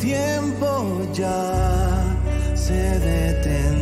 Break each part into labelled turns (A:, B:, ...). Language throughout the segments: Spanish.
A: Tiempo ya se detendrá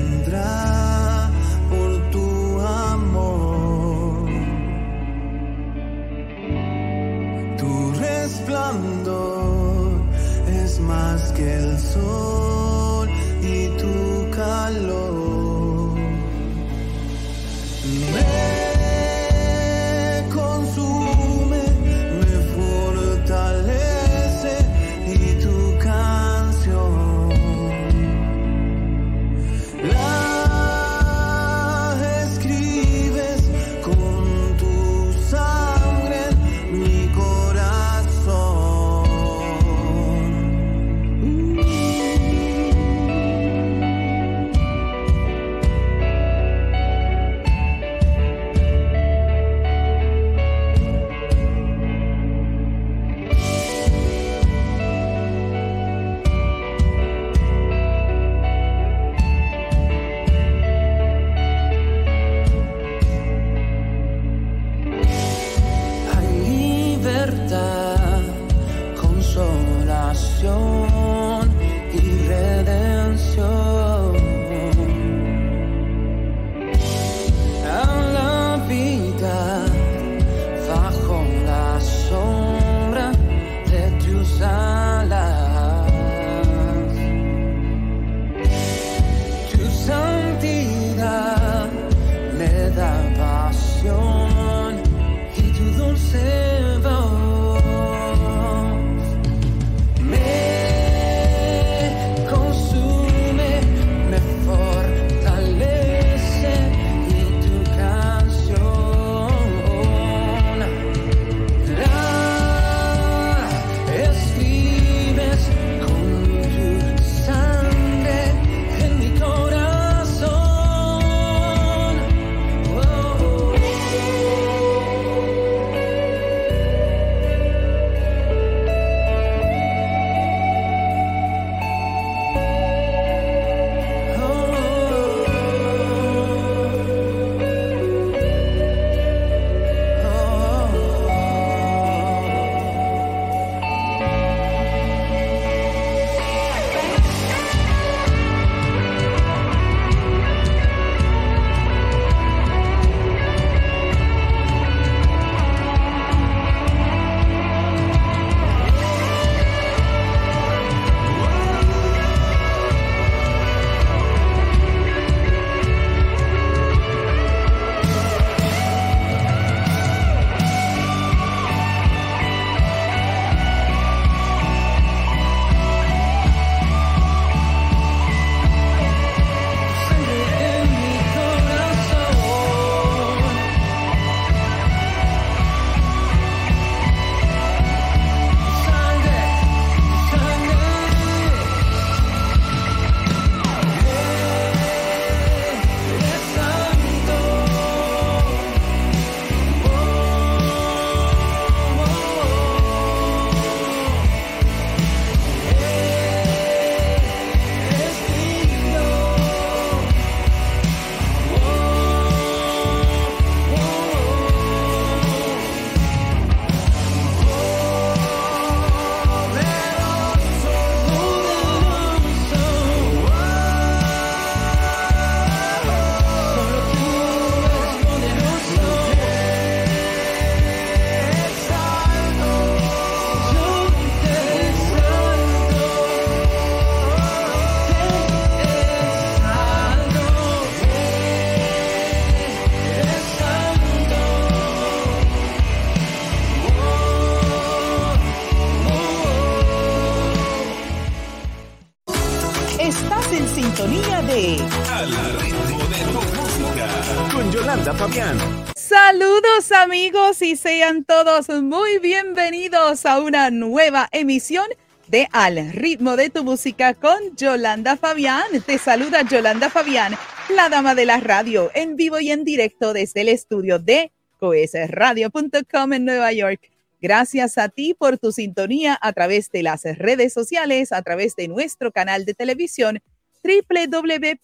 B: amigos y sean todos muy bienvenidos a una nueva emisión de Al ritmo de tu música con Yolanda Fabián. Te saluda Yolanda Fabián, la dama de la radio, en vivo y en directo desde el estudio de coesradio.com en Nueva York. Gracias a ti por tu sintonía a través de las redes sociales, a través de nuestro canal de televisión www.coes.tv,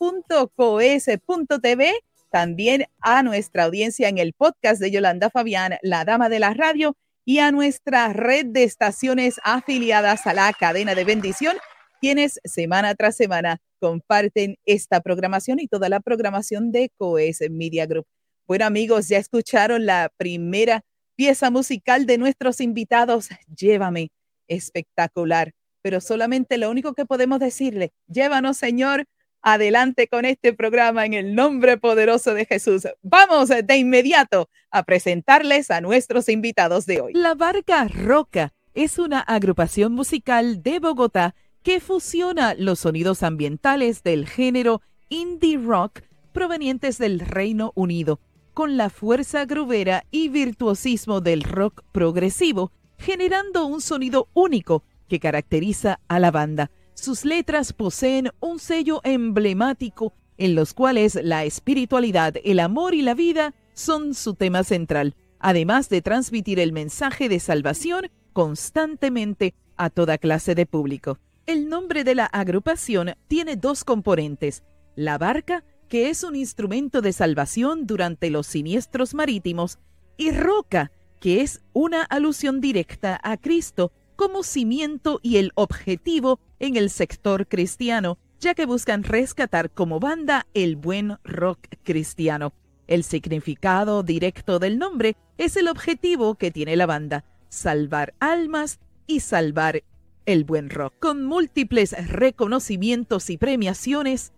B: también a nuestra audiencia en el podcast de Yolanda Fabián, la dama de la radio, y a nuestra red de estaciones afiliadas a la cadena de bendición, quienes semana tras semana comparten esta programación y toda la programación de Coes Media Group. Bueno amigos, ya escucharon la primera pieza musical de nuestros invitados, Llévame, espectacular pero solamente lo único que podemos decirle, llévanos Señor adelante con este programa en el nombre poderoso de Jesús. Vamos de inmediato a presentarles a nuestros invitados de hoy. La Barca Roca es una agrupación musical de Bogotá que fusiona los sonidos ambientales del género indie rock provenientes del Reino Unido con la fuerza grubera y virtuosismo del rock progresivo, generando un sonido único que caracteriza a la banda. Sus letras poseen un sello emblemático en los cuales la espiritualidad, el amor y la vida son su tema central, además de transmitir el mensaje de salvación constantemente a toda clase de público. El nombre de la agrupación tiene dos componentes, la barca, que es un instrumento de salvación durante los siniestros marítimos, y roca, que es una alusión directa a Cristo como cimiento y el objetivo en el sector cristiano, ya que buscan rescatar como banda el buen rock cristiano. El significado directo del nombre es el objetivo que tiene la banda, salvar almas y salvar el buen rock. Con múltiples reconocimientos y premiaciones,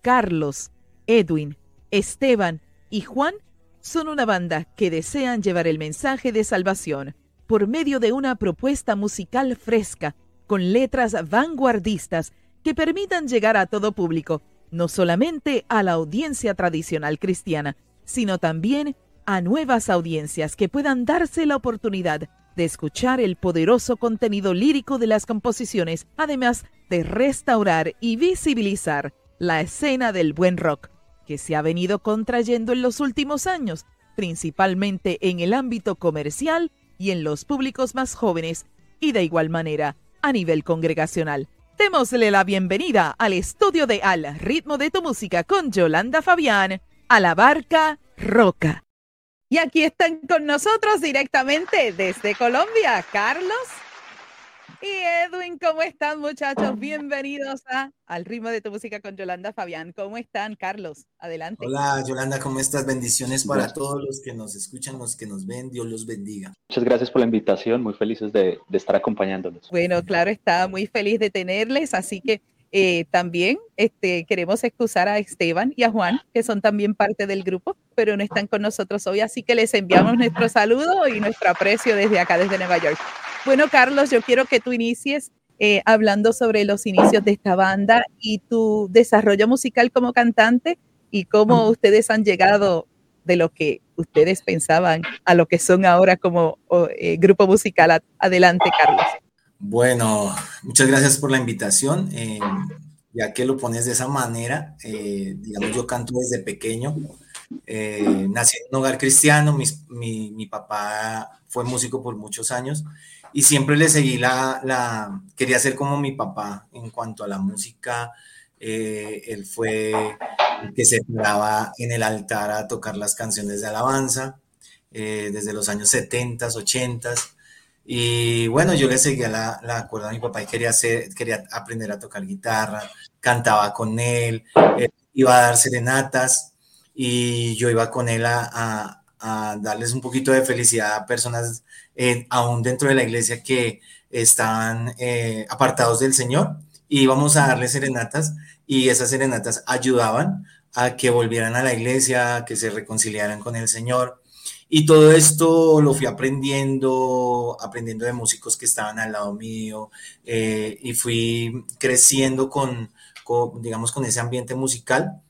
B: Carlos, Edwin, Esteban y Juan son una banda que desean llevar el mensaje de salvación por medio de una propuesta musical fresca, con letras vanguardistas que permitan llegar a todo público, no solamente a la audiencia tradicional cristiana, sino también a nuevas audiencias que puedan darse la oportunidad de escuchar el poderoso contenido lírico de las composiciones, además de restaurar y visibilizar la escena del buen rock, que se ha venido contrayendo en los últimos años, principalmente en el ámbito comercial y en los públicos más jóvenes y de igual manera a nivel congregacional. Démosle la bienvenida al estudio de Al ritmo de tu música con Yolanda Fabián a la barca Roca. Y aquí están con nosotros directamente desde Colombia, Carlos y Edwin, ¿cómo están muchachos? Bienvenidos a Al ritmo de tu música con Yolanda Fabián. ¿Cómo están, Carlos? Adelante.
C: Hola, Yolanda, ¿cómo estás? Bendiciones para todos los que nos escuchan, los que nos ven. Dios los bendiga.
D: Muchas gracias por la invitación, muy felices de, estar acompañándonos.
B: Bueno, claro, está muy feliz de tenerles, así que eh, también este, queremos excusar a Esteban y a Juan, que son también parte del grupo, pero no están con nosotros hoy, así que les enviamos nuestro saludo y nuestro aprecio desde acá, desde Nueva York. Bueno, Carlos, yo quiero que tú inicies eh, hablando sobre los inicios de esta banda y tu desarrollo musical como cantante y cómo ustedes han llegado de lo que ustedes pensaban a lo que son ahora como eh, grupo musical. Adelante, Carlos.
C: Bueno, muchas gracias por la invitación. Eh, ya que lo pones de esa manera, digamos, yo canto desde pequeño. nací en un hogar cristiano, mi, mi papá fue músico por muchos años y siempre le seguí la, la, quería ser como mi papá en cuanto a la música. Eh, él fue el que se paraba en el altar a tocar las canciones de alabanza eh, desde los años 70, 80. Y bueno, yo le seguía la, la cuerda a mi papá y quería, hacer, quería aprender a tocar guitarra, cantaba con él, eh, iba a dar serenatas y yo iba con él a, a darles un poquito de felicidad a personas eh, aún dentro de la iglesia que están eh, apartados del Señor y vamos a darles serenatas y esas serenatas ayudaban a que volvieran a la iglesia, que se reconciliaran con el Señor. Y todo esto lo fui aprendiendo, aprendiendo de músicos que estaban al lado mío eh, y fui creciendo con, digamos, con ese ambiente musical,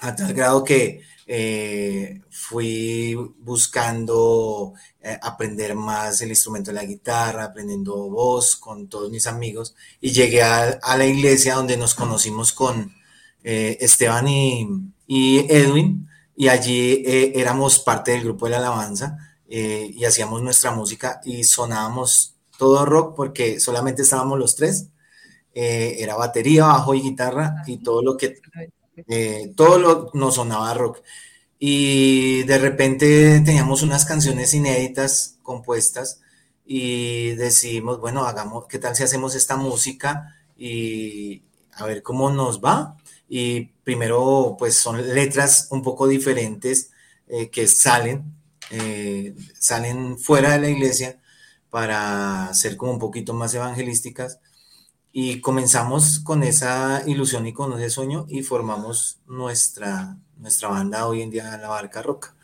C: a tal grado que eh, fui buscando eh, aprender más el instrumento de la guitarra, aprendiendo voz con todos mis amigos y llegué a, la iglesia donde nos conocimos con eh, Esteban y, Edwin y allí éramos parte del grupo de la alabanza y hacíamos nuestra música y sonábamos todo rock porque solamente estábamos los tres. era batería, bajo y guitarra y todo lo que eh, todo lo, nos sonaba rock. Y de repente teníamos unas canciones inéditas compuestas y decidimos, bueno, hagamos, ¿qué tal si hacemos esta música y a ver cómo nos va? Y primero, pues son letras un poco diferentes eh, que salen, eh, salen fuera de la iglesia para ser como un poquito más evangelísticas y comenzamos con esa ilusión y con ese sueño y formamos nuestra, nuestra banda hoy en día, La Barca Roca.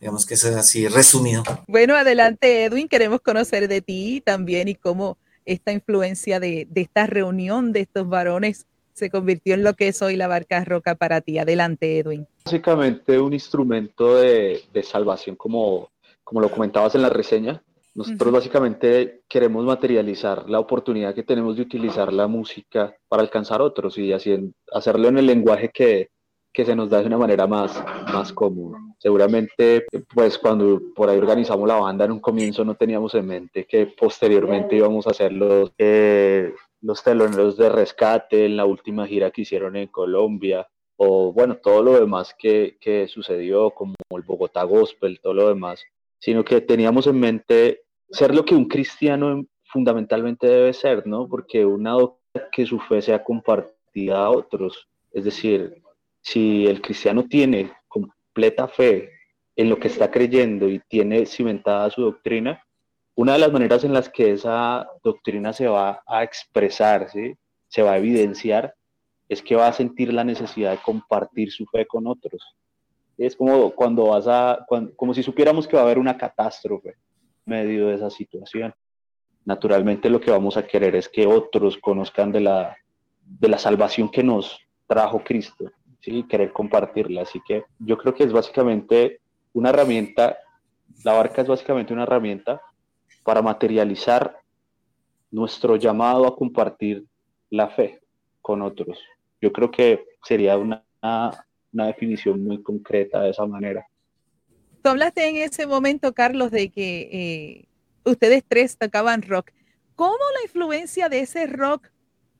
C: Digamos que eso es así resumido.
B: Bueno, adelante Edwin, queremos conocer de ti también y cómo esta influencia de, de esta reunión de estos varones se convirtió en lo que es hoy La Barca Roca para ti. Adelante Edwin.
D: Básicamente un instrumento de, de salvación como, como lo comentabas en la reseña, nosotros básicamente queremos materializar la oportunidad que tenemos de utilizar la música para alcanzar otros y así hacerlo en el lenguaje que, que se nos da de una manera más, más común. Seguramente, pues cuando por ahí organizamos la banda en un comienzo no teníamos en mente que posteriormente íbamos a hacer los, eh, los teloneros de rescate en la última gira que hicieron en Colombia o bueno, todo lo demás que, que sucedió como el Bogotá Gospel, todo lo demás, sino que teníamos en mente ser lo que un cristiano fundamentalmente debe ser, ¿no? Porque una que su fe sea compartida a otros. Es decir, si el cristiano tiene completa fe en lo que está creyendo y tiene cimentada su doctrina, una de las maneras en las que esa doctrina se va a expresar, ¿sí? se va a evidenciar, es que va a sentir la necesidad de compartir su fe con otros. Es como cuando vas a, como si supiéramos que va a haber una catástrofe medio de esa situación. Naturalmente lo que vamos a querer es que otros conozcan de la, de la salvación que nos trajo Cristo, ¿sí? querer compartirla. Así que yo creo que es básicamente una herramienta, la barca es básicamente una herramienta para materializar nuestro llamado a compartir la fe con otros. Yo creo que sería una, una definición muy concreta de esa manera
B: hablaste en ese momento, Carlos, de que eh, ustedes tres tocaban rock. ¿Cómo la influencia de ese rock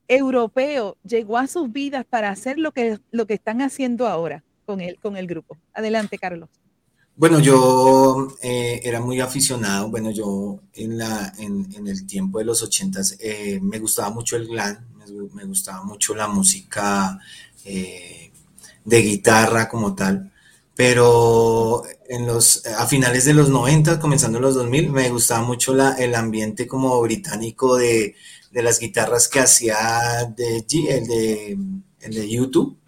B: europeo llegó a sus vidas para hacer lo que, lo que están haciendo ahora con el, con el grupo? Adelante, Carlos.
C: Bueno, yo eh, era muy aficionado, bueno, yo en, la, en, el tiempo de los ochentas eh, me gustaba mucho el glam, me, gustaba mucho la música de guitarra como tal, pero en los, a finales de los 90, comenzando los 2000, me gustaba mucho la, el ambiente como británico de, de las guitarras que hacía de, el de, el de YouTube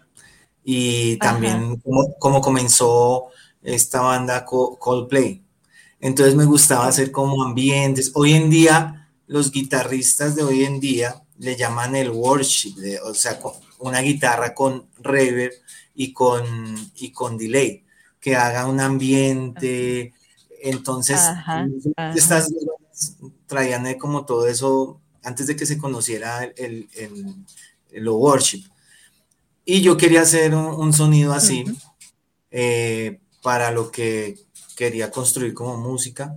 C: y también como, comenzó esta banda Coldplay. Entonces me gustaba hacer como ambientes. Hoy en día, los guitarristas de hoy en día le llaman el worship, o sea, una guitarra con reverb y con, y con delay que haga un ambiente. Entonces, estas traían como todo eso antes de que se conociera el, el, worship. Y yo quería hacer un, sonido así eh, para lo que quería construir como música.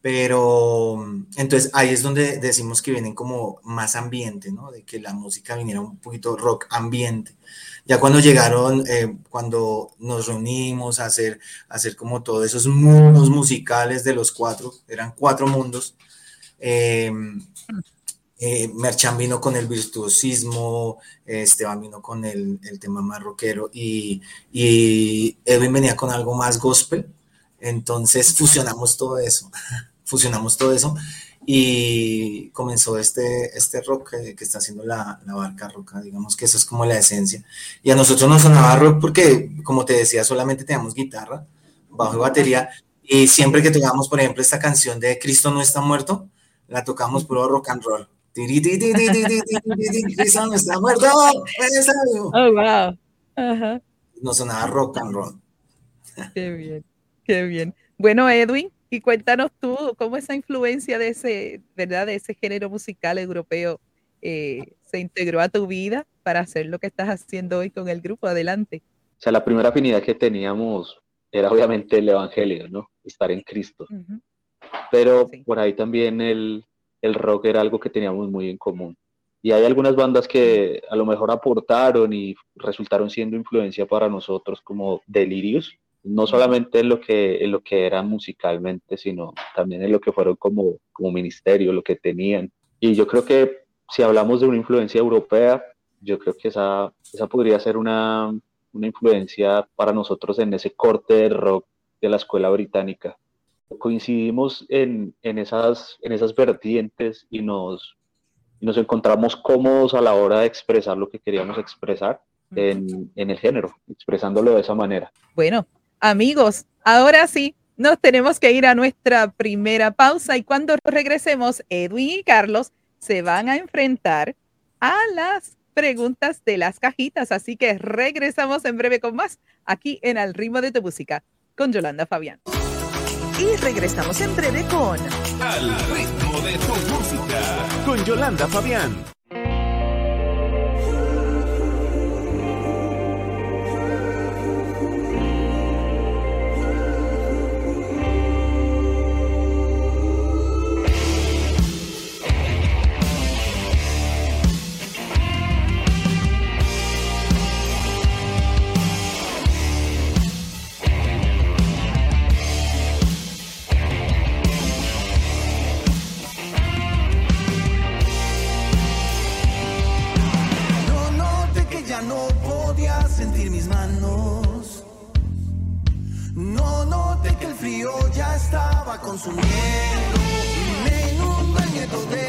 C: Pero entonces ahí es donde decimos que vienen como más ambiente, ¿no? De que la música viniera un poquito rock ambiente. Ya cuando llegaron, eh, cuando nos reunimos a hacer, hacer como todos esos mundos musicales de los cuatro, eran cuatro mundos. Eh, eh, Merchan vino con el virtuosismo, Esteban vino con el, tema más rockero y, y Edwin venía con algo más gospel. Entonces fusionamos todo eso, fusionamos todo eso y comenzó este, este rock que, está haciendo la, la, barca roca, digamos que eso es como la esencia. Y a nosotros nos sonaba rock porque, como te decía, solamente teníamos guitarra, bajo y batería, y siempre que tocábamos, por ejemplo, esta canción de Cristo no está muerto, la tocamos puro rock and roll, Cristiano está muerto.
B: Oh, wow. Ajá.
C: No sonaba rock and roll.
B: Qué bien, qué bien. Bueno, Edwin, y cuéntanos tú cómo esa influencia de ese, ¿verdad? De ese género musical europeo eh, se integró a tu vida para hacer lo que estás haciendo hoy con el grupo. Adelante.
D: O sea, la primera afinidad que teníamos era obviamente el Evangelio, ¿no? Estar en Cristo. Pero por ahí también el, el rock era algo que teníamos muy en común. Y hay algunas bandas que a lo mejor aportaron y resultaron siendo influencia para nosotros, como Delirious, no solamente en lo que, en lo que eran musicalmente, sino también en lo que fueron como, como ministerio, lo que tenían. Y yo creo que si hablamos de una influencia europea, yo creo que esa, esa podría ser una, una influencia para nosotros en ese corte de rock de la escuela británica. Coincidimos en, en, esas, en esas vertientes y nos, nos encontramos cómodos a la hora de expresar lo que queríamos expresar en, en el género, expresándolo de esa manera.
B: Bueno, amigos, ahora sí, nos tenemos que ir a nuestra primera pausa y cuando regresemos, Edwin y Carlos se van a enfrentar a las preguntas de las cajitas. Así que regresamos en breve con más aquí en Al ritmo de tu música con Yolanda Fabián.
A: Y regresamos en breve con Al ritmo de tu música con Yolanda Fabián.
B: frío ya estaba consumiendo. Me inunda el nieto de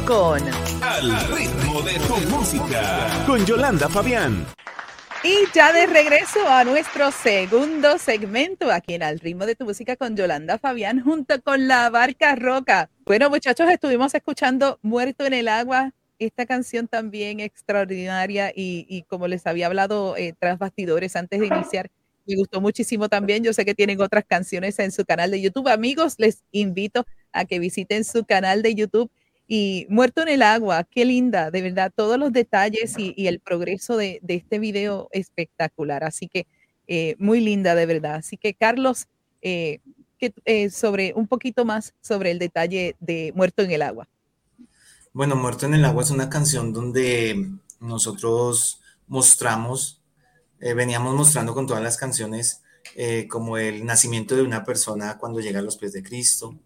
B: Con
A: Al ritmo de tu música con Yolanda Fabián.
B: Y ya de regreso a nuestro segundo segmento aquí en Al ritmo de tu música con Yolanda Fabián junto con la Barca Roca. Bueno, muchachos, estuvimos escuchando Muerto en el Agua, esta canción también extraordinaria y, como les había hablado eh, tras bastidores antes de iniciar, me gustó muchísimo también. Yo sé que tienen otras canciones en su canal de YouTube. Amigos, les invito a que visiten su canal de YouTube y Muerto en el Agua, qué linda, de verdad, todos los detalles y, el progreso de, este video espectacular. Así que eh, muy linda, de verdad. Así que Carlos, eh, que, eh, sobre un poquito más sobre el detalle de Muerto en el Agua.
C: Bueno, Muerto en el Agua es una canción donde nosotros mostramos, veníamos mostrando con todas las canciones como el nacimiento de una persona cuando llega a los pies de Cristo,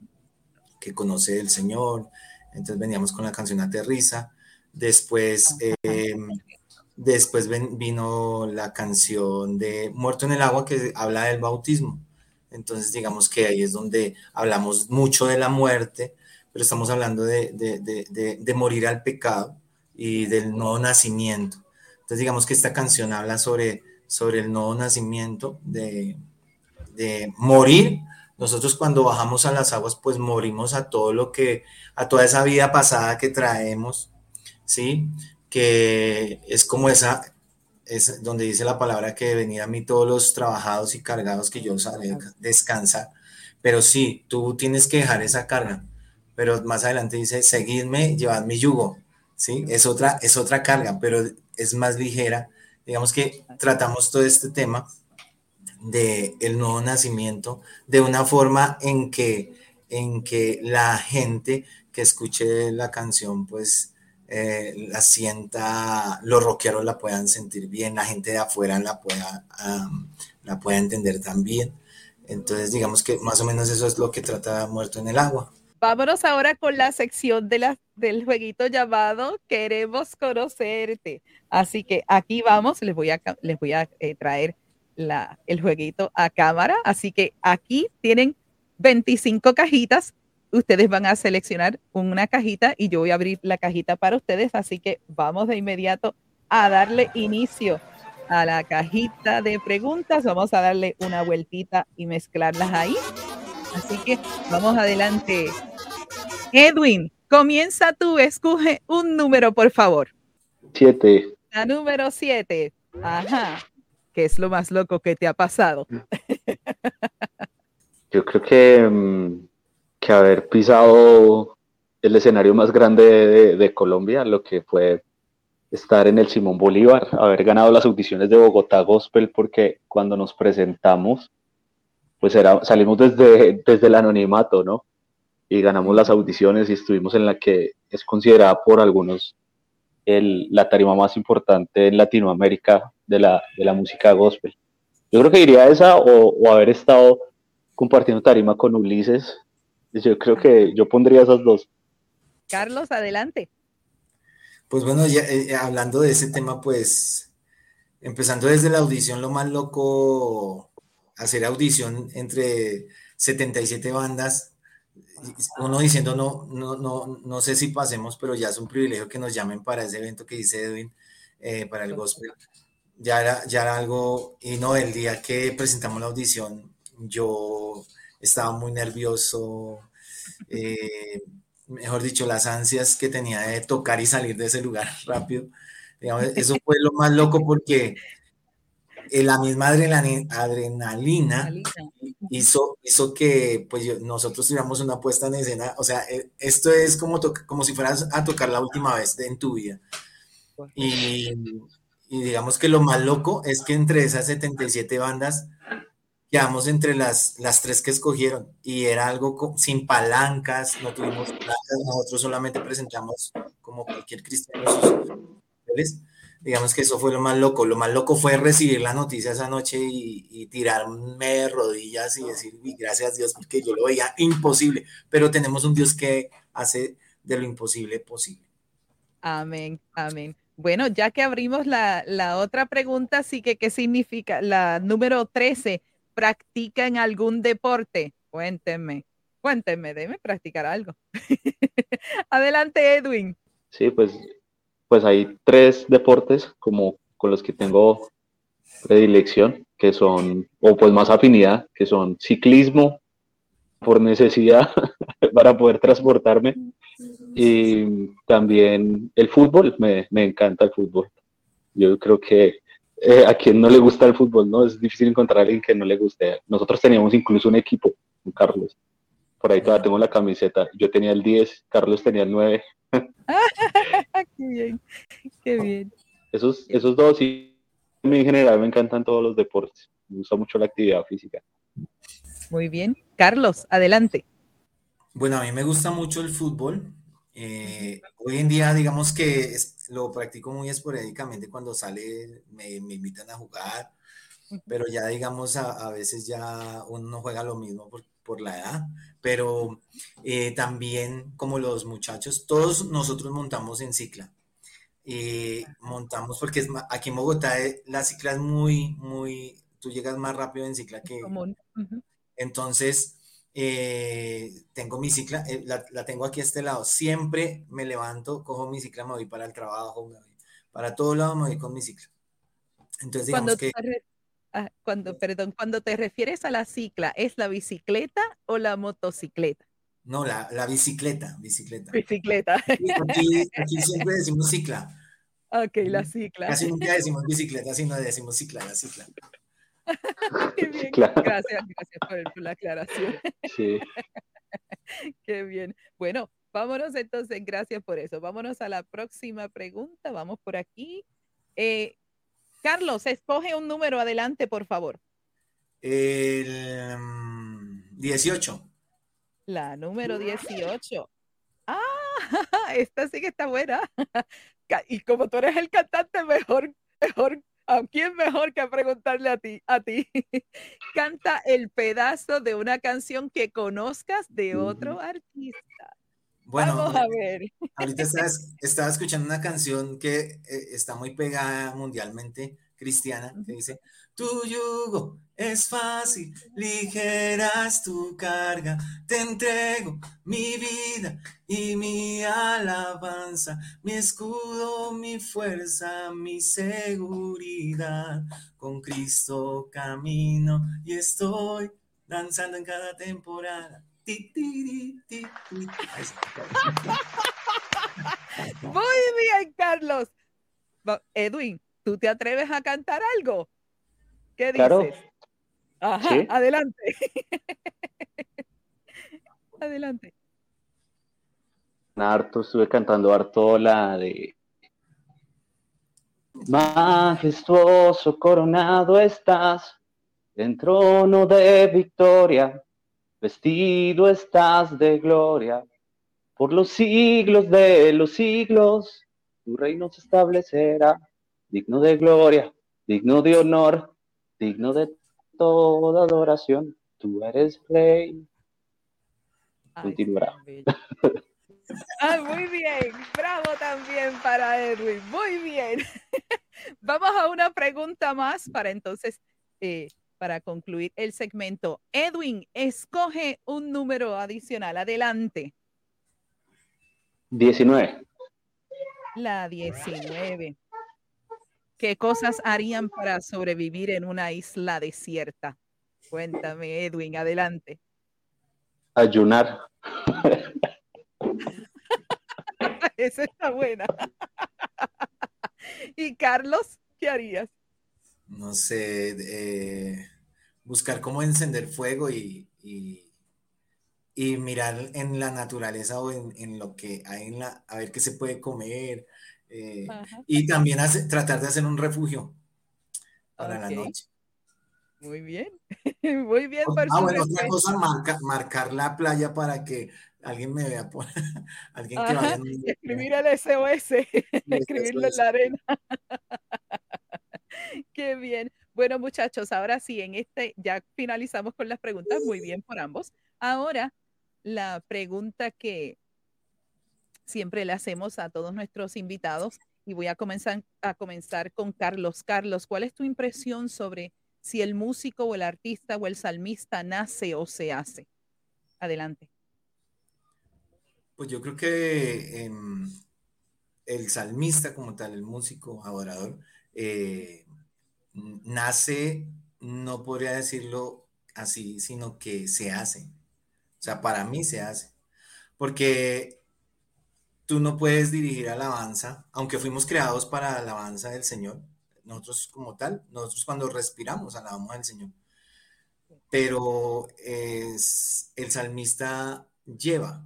C: que conoce el Señor, entonces veníamos con la canción Aterriza. Después, em, después vino la canción de Muerto en el Agua que habla del bautismo. Entonces, digamos que ahí es donde hablamos mucho de la muerte, pero estamos hablando de, de, de, morir al pecado y del nuevo nacimiento. Entonces, digamos que esta canción habla sobre, sobre el nuevo nacimiento, de, de morir nosotros cuando bajamos a las aguas, pues morimos a todo lo que, a toda esa vida pasada que traemos, ¿sí? Que es como esa, es donde dice la palabra que venía a mí todos los trabajados y cargados que yo os descansar. Pero sí, tú tienes que dejar esa carga. Pero más adelante dice, seguidme, llevad mi yugo, ¿sí? Es otra, es otra carga, pero es más ligera. Digamos que tratamos todo este tema de el nuevo nacimiento de una forma en que, en que la gente que escuche la canción pues eh, la sienta, los rockeros la puedan sentir bien, la gente de afuera la pueda, la pueda entender también. Entonces digamos que más o menos eso es lo que trata Muerto en el Agua.
B: Vámonos ahora con la sección de la, del jueguito llamado Queremos conocerte. Así que aquí vamos, les voy a, les voy a eh, traer el jueguito a cámara. Así que aquí tienen 25 cajitas. Ustedes van a seleccionar una cajita y yo voy a abrir la cajita para ustedes. Así que vamos de inmediato a darle inicio a la cajita de preguntas. Vamos a darle una vueltita y mezclarlas ahí. Así que vamos adelante. Edwin, comienza tú, escoge un número, por favor.
D: Siete.
B: La número siete. Ajá. ¿Qué es lo más loco que te ha pasado?
D: Yo creo que, mm, que haber pisado el escenario más grande de, Colombia, lo que fue estar en el Simón Bolívar, haber ganado las audiciones de Bogotá Gospel, porque cuando nos presentamos, pues era, salimos desde, desde el anonimato, ¿no? Y ganamos las audiciones y estuvimos en la que es considerada por algunos el, la tarima más importante en Latinoamérica de la, de la música gospel. Yo creo que diría esa o, haber estado compartiendo tarima con Ulises. Yo creo que yo pondría esas dos.
B: Carlos, adelante.
C: Pues bueno, ya, eh, hablando de ese tema, pues empezando desde la audición, lo más loco, hacer audición entre 77 bandas, uno diciendo no, no, no, no sé si pasemos, pero ya es un privilegio que nos llamen para ese evento que dice Edwin, eh, para el gospel ya era, ya era algo, y no, el día que presentamos la audición, yo estaba muy nervioso, eh, mejor dicho, las ansias que tenía de tocar y salir de ese lugar rápido. eso fue lo más loco porque eh, la misma adrenalina, hizo, hizo que pues, nosotros tuviéramos una puesta en escena. O sea, eh, esto es como, como si fueras a tocar la última vez en tu vida. Y, y digamos que lo más loco es que entre esas 77 bandas quedamos entre las, las tres que escogieron y era algo sin palancas, no tuvimos palancas, nosotros solamente presentamos como cualquier cristiano Digamos que eso fue lo más loco. Lo más loco fue recibir la noticia esa noche y, tirarme de rodillas y decir gracias Dios porque yo lo veía imposible, pero tenemos un Dios que hace de lo imposible posible.
B: Amén, amén. Bueno, ya que abrimos la, otra pregunta, sí que qué significa la número 13, ¿practica en algún deporte? Cuéntenme, Cuéntenme, déme practicar algo. Adelante, Edwin.
D: Sí, pues, pues hay tres deportes como con los que tengo predilección, que son, o pues más afinidad, que son ciclismo por necesidad para poder transportarme y también el fútbol, me, me encanta el fútbol. Yo creo que eh, a quien no le gusta el fútbol, ¿no? Es difícil encontrar a alguien que no le guste. Nosotros teníamos incluso un equipo, Carlos. Por ahí todavía tengo la camiseta. Yo tenía el 10, Carlos tenía el 9.
B: qué bien, qué bien.
D: Esos, esos dos y en general me encantan todos los deportes. Me gusta mucho la actividad física.
B: Muy bien. Carlos, adelante.
C: Bueno, a mí me gusta mucho el fútbol. Eh, hoy en día, digamos que lo practico muy esporádicamente cuando sale, me, me invitan a jugar, pero ya digamos a, a, veces ya uno no juega lo mismo por, por la edad, pero eh, también como los muchachos, todos nosotros montamos en cicla. Eh, montamos porque es, aquí en Bogotá eh, la cicla es muy, muy, tú llegas más rápido en cicla que... Común. Uh -huh. Entonces, eh, tengo mi cicla, eh, la, la, tengo aquí a este lado. Siempre me levanto, cojo mi cicla, me voy para el trabajo, me voy para todo lado, me voy con mi cicla. Entonces, digamos
B: cuando
C: que.
B: Te, ah, cuando, perdón, cuando te refieres a la cicla, ¿es la bicicleta o la motocicleta?
C: No, la, la bicicleta, bicicleta.
B: Bicicleta.
C: Aquí, aquí, siempre decimos cicla.
B: Ok, la cicla.
C: Casi nunca decimos bicicleta, sino decimos cicla, la cicla.
B: Qué bien, claro. gracias, gracias por, por, la aclaración.
D: Sí.
B: Qué bien. Bueno, vámonos entonces, gracias por eso. Vámonos a la próxima pregunta. Vamos por aquí. Eh, Carlos, escoge un número adelante, por favor.
C: El um, 18.
B: La número 18. Ah, esta sí que está buena. Y como tú eres el cantante, mejor, mejor ¿A quién mejor que preguntarle a ti? A ti. Canta el pedazo de una canción que conozcas de otro artista.
C: Bueno,
B: Vamos a ver.
C: Ahorita estaba, estaba escuchando una canción que eh, está muy pegada mundialmente, cristiana, que dice, tu yugo es fácil, ligeras tu carga, te entrego mi vida y mi alabanza, mi escudo, mi fuerza, mi seguridad. Con Cristo camino y estoy danzando en cada temporada.
B: Muy bien, Carlos. Edwin, ¿tú te atreves a cantar algo? ¿Qué dices?
D: Claro.
B: Ajá, ¿Sí? adelante. adelante.
D: Harto, estuve cantando harto la de Majestuoso coronado estás, en trono de victoria, vestido estás de gloria, por los siglos de los siglos, tu reino se establecerá, digno de gloria, digno de honor, digno de toda adoración, tú eres rey. Continuará.
B: Ah, muy bien, bravo también para Edwin, muy bien. Vamos a una pregunta más para entonces, eh, para concluir el segmento. Edwin, escoge un número adicional, adelante.
D: 19.
B: La 19. ¿Qué cosas harían para sobrevivir en una isla desierta? Cuéntame, Edwin, adelante.
D: Ayunar.
B: Esa está buena. ¿Y Carlos, qué harías?
C: No sé, eh, buscar cómo encender fuego y, y, y, mirar en la naturaleza o en, en, lo que hay en la, a ver qué se puede comer. Eh, y también hace, tratar de hacer un refugio para okay. la noche.
B: Muy bien, muy bien. Por
C: ah, bueno, otra cosa, marca, marcar la playa para que alguien me vea por alguien que vaya.
B: Escribir el SOS, escribirlo en la arena. Qué bien. Bueno, muchachos, ahora sí, en este ya finalizamos con las preguntas. Muy bien por ambos. Ahora, la pregunta que siempre le hacemos a todos nuestros invitados y voy a comenzar, a comenzar con Carlos. Carlos, ¿cuál es tu impresión sobre si el músico o el artista o el salmista nace o se hace? Adelante.
C: Pues yo creo que em, el salmista como tal, el músico adorador, eh, nace, no podría decirlo así, sino que se hace. O sea, para mí se hace. Porque tú no puedes dirigir alabanza, aunque fuimos creados para alabanza del Señor, nosotros como tal, nosotros cuando respiramos alabamos al Señor. Pero es, el salmista lleva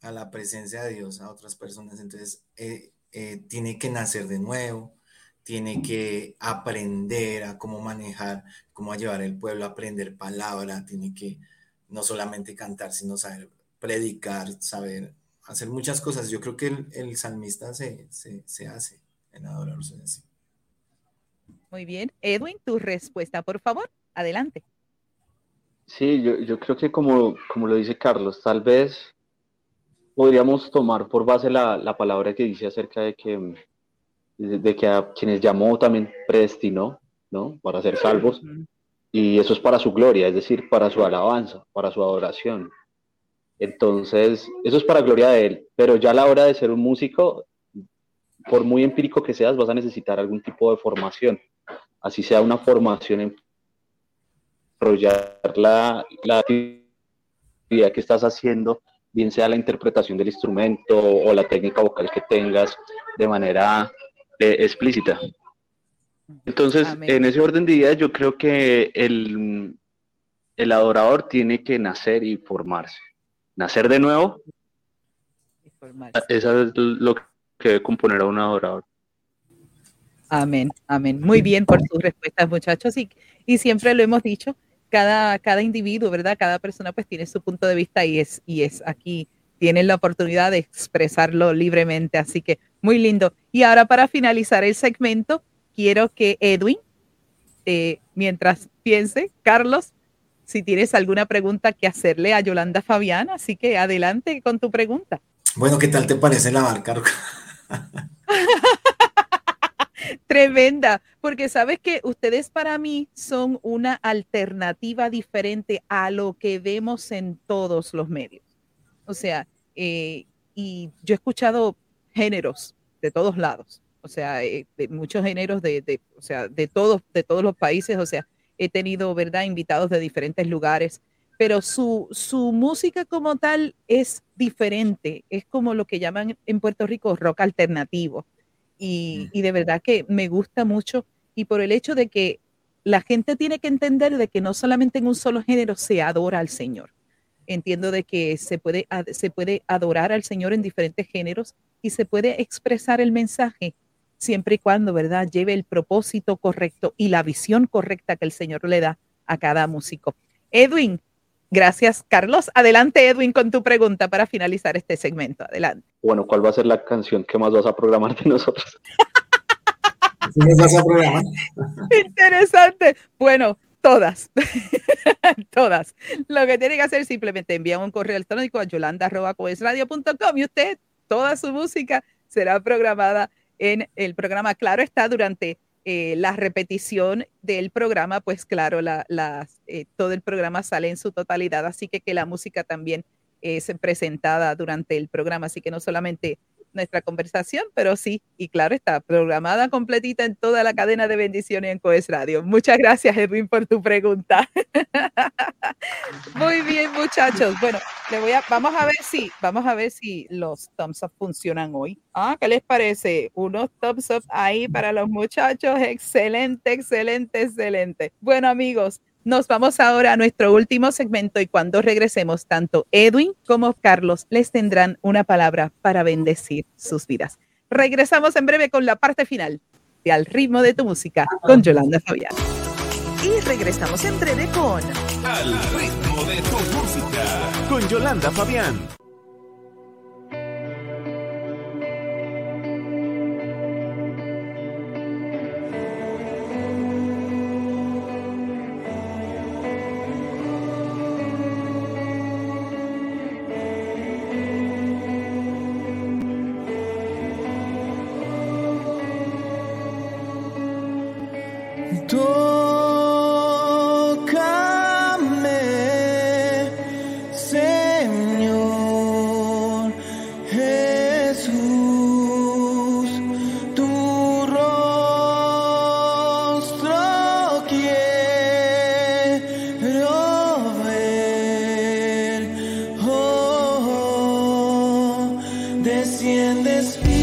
C: a la presencia de Dios a otras personas, entonces eh, eh, tiene que nacer de nuevo, tiene que aprender a cómo manejar, cómo llevar el pueblo, a aprender palabra, tiene que no solamente cantar, sino saber predicar, saber hacer muchas cosas. Yo creo que el, salmista se, se, hace, el adorador se hace.
B: Muy bien. Edwin, tu respuesta, por favor. Adelante.
D: Sí, yo, yo creo que como, como lo dice Carlos, tal vez podríamos tomar por base la, la palabra que dice acerca de que, de que a quienes llamó también predestinó, ¿no? Para ser salvos. Y eso es para su gloria, es decir, para su alabanza, para su adoración. Entonces, eso es para gloria de él. Pero ya a la hora de ser un músico, por muy empírico que seas, vas a necesitar algún tipo de formación. Así sea una formación en desarrollar la, la actividad que estás haciendo, bien sea la interpretación del instrumento o la técnica vocal que tengas de manera eh, explícita. Entonces, en ese orden de ideas, yo creo que el, el adorador tiene que nacer y formarse nacer de nuevo. Eso es lo que debe componer a un adorador.
B: Amén, amén. Muy bien por sus respuestas, muchachos. Y, y siempre lo hemos dicho, cada, cada individuo, ¿verdad? Cada persona pues tiene su punto de vista y es, y es aquí, tienen la oportunidad de expresarlo libremente. Así que muy lindo. Y ahora para finalizar el segmento, quiero que Edwin, eh, mientras piense, Carlos, si tienes alguna pregunta que hacerle a Yolanda Fabián, así que adelante con tu pregunta.
C: Bueno, ¿qué tal te parece la marca?
B: Tremenda, porque sabes que ustedes para mí son una alternativa diferente a lo que vemos en todos los medios. O sea, eh, y yo he escuchado géneros de todos lados, o sea, eh, de muchos géneros de, de, o sea, de todos, de todos los países, o sea, he tenido, ¿verdad?, invitados de diferentes lugares, pero su, su música como tal es diferente, es como lo que llaman en Puerto Rico rock alternativo. Y, y de verdad que me gusta mucho y por el hecho de que la gente tiene que entender de que no solamente en un solo género se adora al Señor. Entiendo de que se puede, se puede adorar al Señor en diferentes géneros y se puede expresar el mensaje siempre y cuando, ¿verdad?, lleve el propósito correcto y la visión correcta que el Señor le da a cada músico. Edwin, gracias, Carlos. Adelante, Edwin, con tu pregunta para finalizar este segmento. Adelante.
D: Bueno, ¿cuál va a ser la canción que más vas a programar de nosotros?
B: Interesante. Bueno, todas, todas. Lo que tiene que hacer es simplemente enviar un correo electrónico a yolanda.coesradio.com y usted, toda su música será programada en el programa. Claro está durante eh, la repetición del programa, pues claro, la, eh, todo el programa sale en su totalidad, así que que la música también es presentada durante el programa, así que no solamente nuestra conversación, pero sí, y claro, está programada completita en toda la cadena de bendiciones en Coes Radio. Muchas gracias, Edwin, por tu pregunta. Muy bien, muchachos. Bueno, le voy a, vamos a ver si, vamos a ver si los thumbs up funcionan hoy. Ah, ¿qué les parece? Unos thumbs up ahí para los muchachos. Excelente, excelente, excelente. Bueno, amigos, nos vamos ahora a nuestro último segmento y cuando regresemos, tanto Edwin como Carlos les tendrán una palabra para bendecir sus vidas. Regresamos en breve con la parte final de Al ritmo de tu música con Yolanda Fabián. Y regresamos en breve con
A: Al ritmo de tu música con Yolanda Fabián.
B: entiendes bien.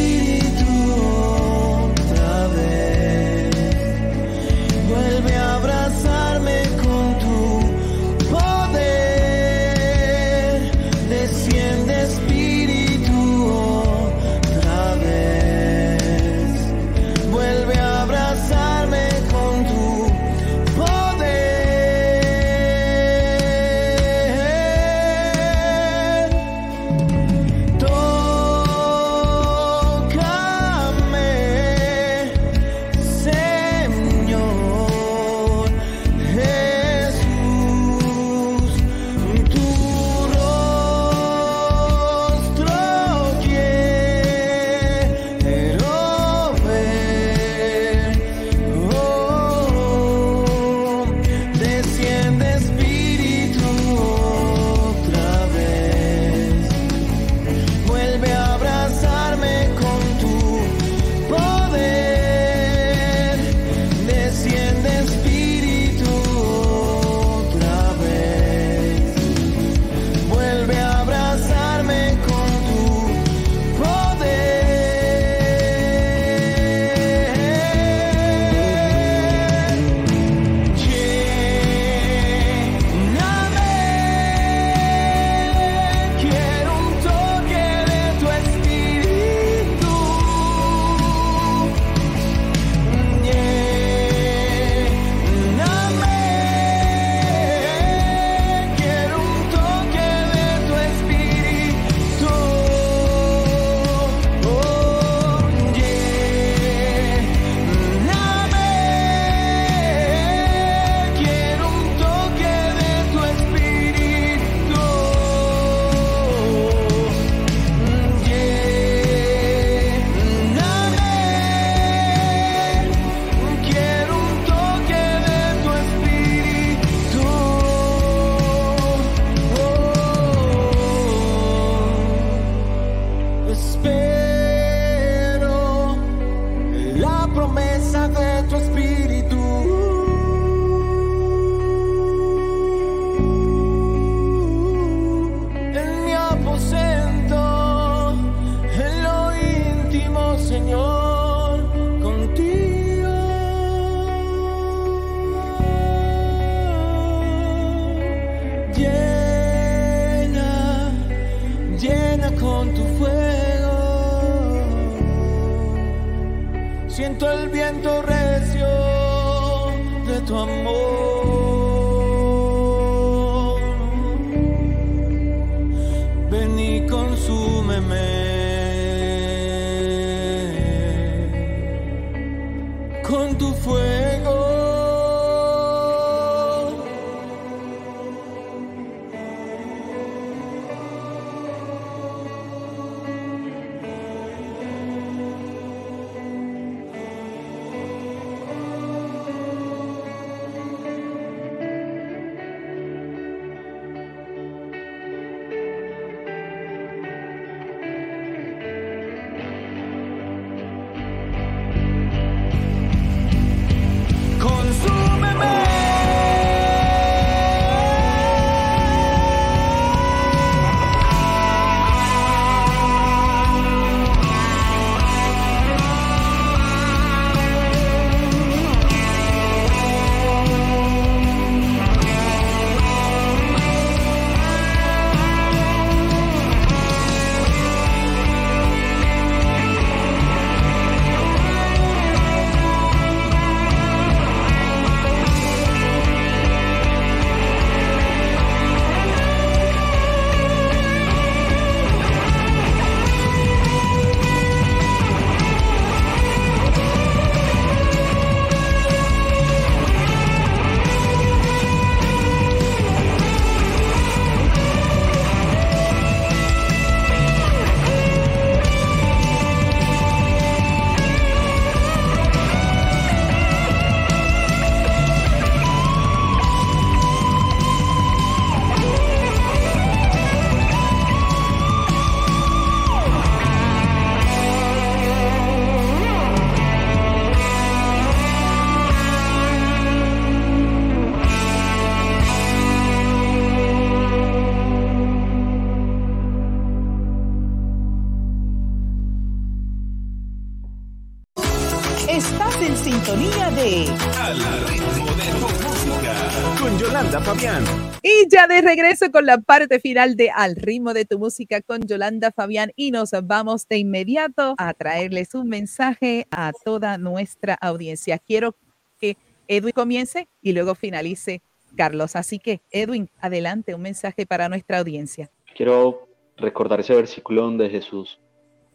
B: Regreso con la parte final de Al ritmo de tu música con Yolanda Fabián y nos vamos de inmediato a traerles un mensaje a toda nuestra audiencia. Quiero que Edwin comience y luego finalice Carlos. Así que Edwin, adelante, un mensaje para nuestra audiencia.
D: Quiero recordar ese versículo donde Jesús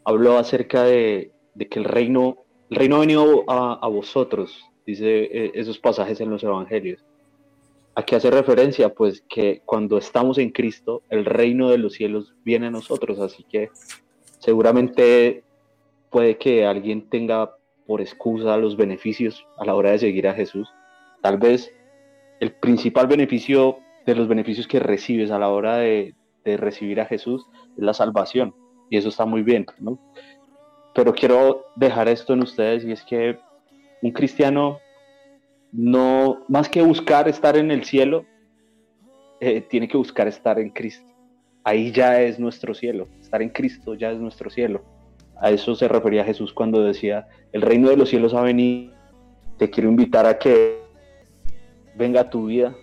D: habló acerca de, que el reino, el reino ha venido a, vosotros, dice eh, esos pasajes en los evangelios. ¿A qué hace referencia? Pues que cuando estamos en Cristo, el reino de los cielos viene a nosotros, así que seguramente puede que alguien tenga por excusa los beneficios a la hora de seguir a Jesús. Tal vez el principal beneficio de los beneficios que recibes a la hora de, recibir a Jesús es la salvación y eso está muy bien, ¿no? Pero quiero dejar esto en ustedes y es que un cristiano no, más que buscar estar en el cielo, eh, tiene que buscar estar en Cristo. Ahí ya es nuestro cielo, estar en Cristo ya es nuestro cielo. A eso se refería Jesús cuando decía, el reino de los cielos ha venido, te quiero invitar a que venga a tu vida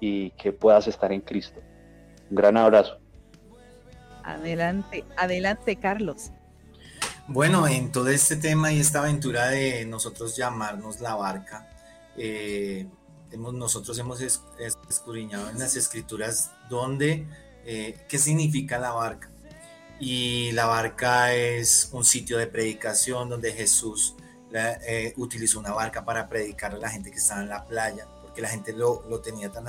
D: y que puedas estar en Cristo. Un gran abrazo.
B: Adelante, adelante, Carlos.
C: Bueno, en todo este tema y esta aventura de nosotros llamarnos la barca, eh, hemos, nosotros hemos escudriñado en las escrituras donde, eh, qué significa la barca. Y la barca es un sitio de predicación donde Jesús eh, utilizó una barca para predicar a la gente que estaba en la playa, porque la gente lo, lo tenía tan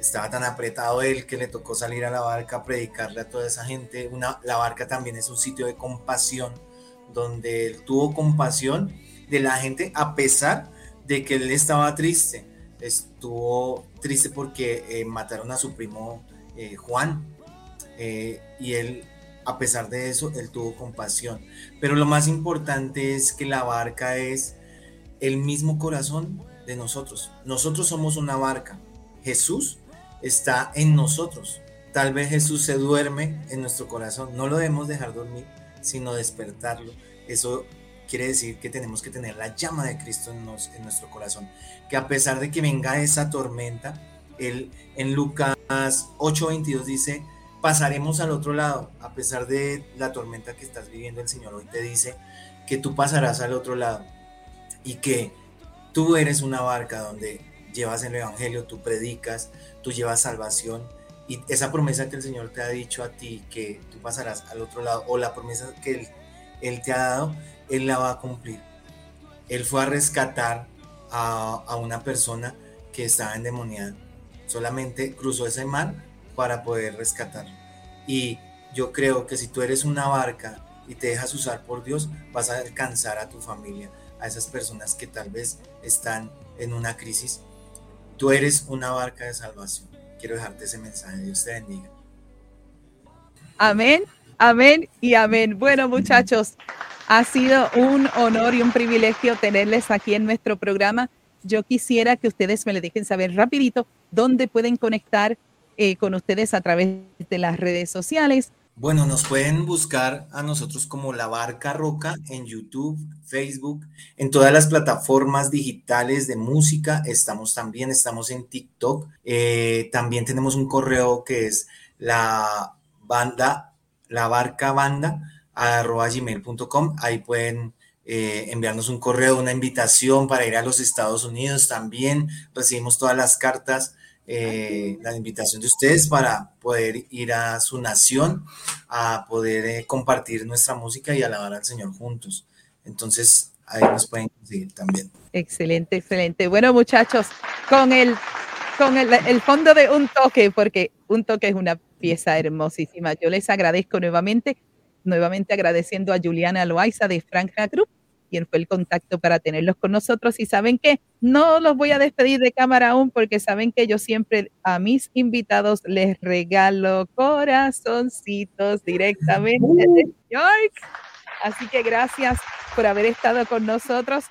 C: estaba tan apretado él que le tocó salir a la barca a predicarle a toda esa gente. Una, la barca también es un sitio de compasión, donde él tuvo compasión de la gente a pesar de que él estaba triste. Estuvo triste porque eh, mataron a su primo eh, Juan eh, y él, a pesar de eso, él tuvo compasión. Pero lo más importante es que la barca es el mismo corazón de nosotros. Nosotros somos una barca. Jesús está en nosotros. Tal vez Jesús se duerme en nuestro corazón. No lo debemos dejar dormir, sino despertarlo. Eso quiere decir que tenemos que tener la llama de Cristo en, nuestro corazón. Que a pesar de que venga esa tormenta, él, en Lucas 8:22 dice, pasaremos al otro lado. A pesar de la tormenta que estás viviendo, el Señor hoy te dice que tú pasarás al otro lado. Y que tú eres una barca donde llevas el Evangelio, tú predicas, tú llevas salvación y esa promesa que el Señor te ha dicho a ti que tú pasarás al otro lado o la promesa que Él, te ha dado, Él la va a cumplir. Él fue a rescatar a, una persona que estaba endemoniada. Solamente cruzó ese mar para poder rescatarlo. Y yo creo que si tú eres una barca y te dejas usar por Dios, vas a alcanzar a tu familia, a esas personas que tal vez están en una crisis Tú eres una barca de salvación. Quiero dejarte ese mensaje. Dios te bendiga.
B: Amén, amén y amén. Bueno, muchachos, ha sido un honor y un privilegio tenerles aquí en nuestro programa. Yo quisiera que ustedes me le dejen saber rapidito dónde pueden conectar eh, con ustedes a través de las redes sociales
C: bueno, nos pueden buscar a nosotros como La Barca Roca en YouTube, Facebook, en todas las plataformas digitales de música. Estamos también, estamos en TikTok. Eh, también tenemos un correo que es la banda, la barca banda, arroba gmail.com. Ahí pueden eh, enviarnos un correo, una invitación para ir a los Estados Unidos. También recibimos todas las cartas eh, la invitación de ustedes para poder ir a su nación, a poder eh, compartir nuestra música y alabar al Señor juntos. Entonces, ahí nos pueden conseguir también.
B: Excelente, excelente. Bueno, muchachos, con el, con el, el fondo de un toque, porque un toque es una pieza hermosísima. Yo les agradezco nuevamente, nuevamente agradeciendo a Juliana Loaiza de Franja Group quien fue el contacto para tenerlos con nosotros. Y saben que no los voy a despedir de cámara aún porque saben que yo siempre a mis invitados les regalo corazoncitos directamente de York. Así que gracias por haber estado con nosotros.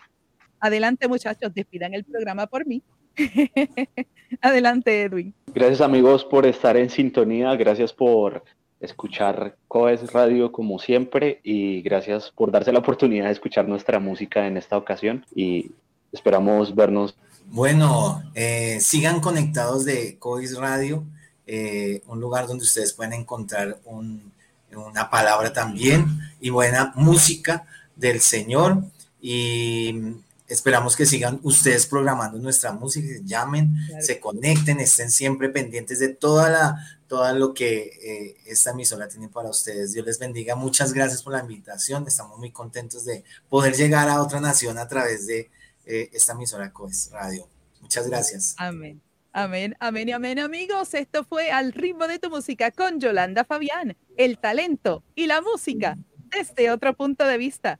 B: Adelante muchachos, despidan el programa por mí. Adelante Edwin.
D: Gracias amigos por estar en sintonía, gracias por escuchar Coes Radio como siempre y gracias por darse la oportunidad de escuchar nuestra música en esta ocasión y esperamos vernos.
C: Bueno, eh, sigan conectados de Coes Radio, eh, un lugar donde ustedes pueden encontrar una palabra también y buena música del Señor y Esperamos que sigan ustedes programando nuestra música, llamen, se conecten, estén siempre pendientes de toda la, todo lo que eh, esta emisora tiene para ustedes. Dios les bendiga. Muchas gracias por la invitación. Estamos muy contentos de poder llegar a otra nación a través de eh, esta emisora COES Radio. Muchas gracias.
B: Amén. Amén, amén y amén, amigos. Esto fue Al ritmo de tu música con Yolanda Fabián, el talento y la música desde otro punto de vista.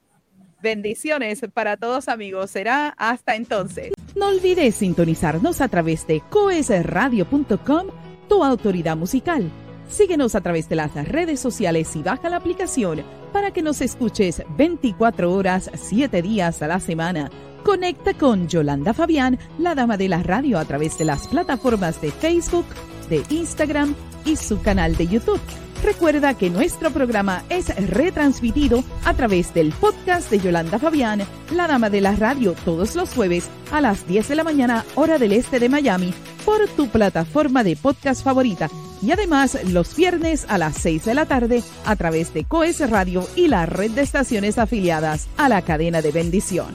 B: Bendiciones para todos amigos. Será hasta entonces. No olvides sintonizarnos a través de coesradio.com, tu autoridad musical. Síguenos a través de las redes sociales y baja la aplicación para que nos escuches 24 horas, 7 días a la semana. Conecta con Yolanda Fabián, la dama de la radio, a través de las plataformas de Facebook, de Instagram y su canal de YouTube. Recuerda que nuestro programa es retransmitido a través del podcast de Yolanda Fabián, la dama de la radio, todos los jueves a las 10 de la mañana, hora del este de Miami, por tu plataforma de podcast favorita. Y además los viernes a las 6 de la tarde a través de Coes Radio y la red de estaciones afiliadas a la cadena de bendición.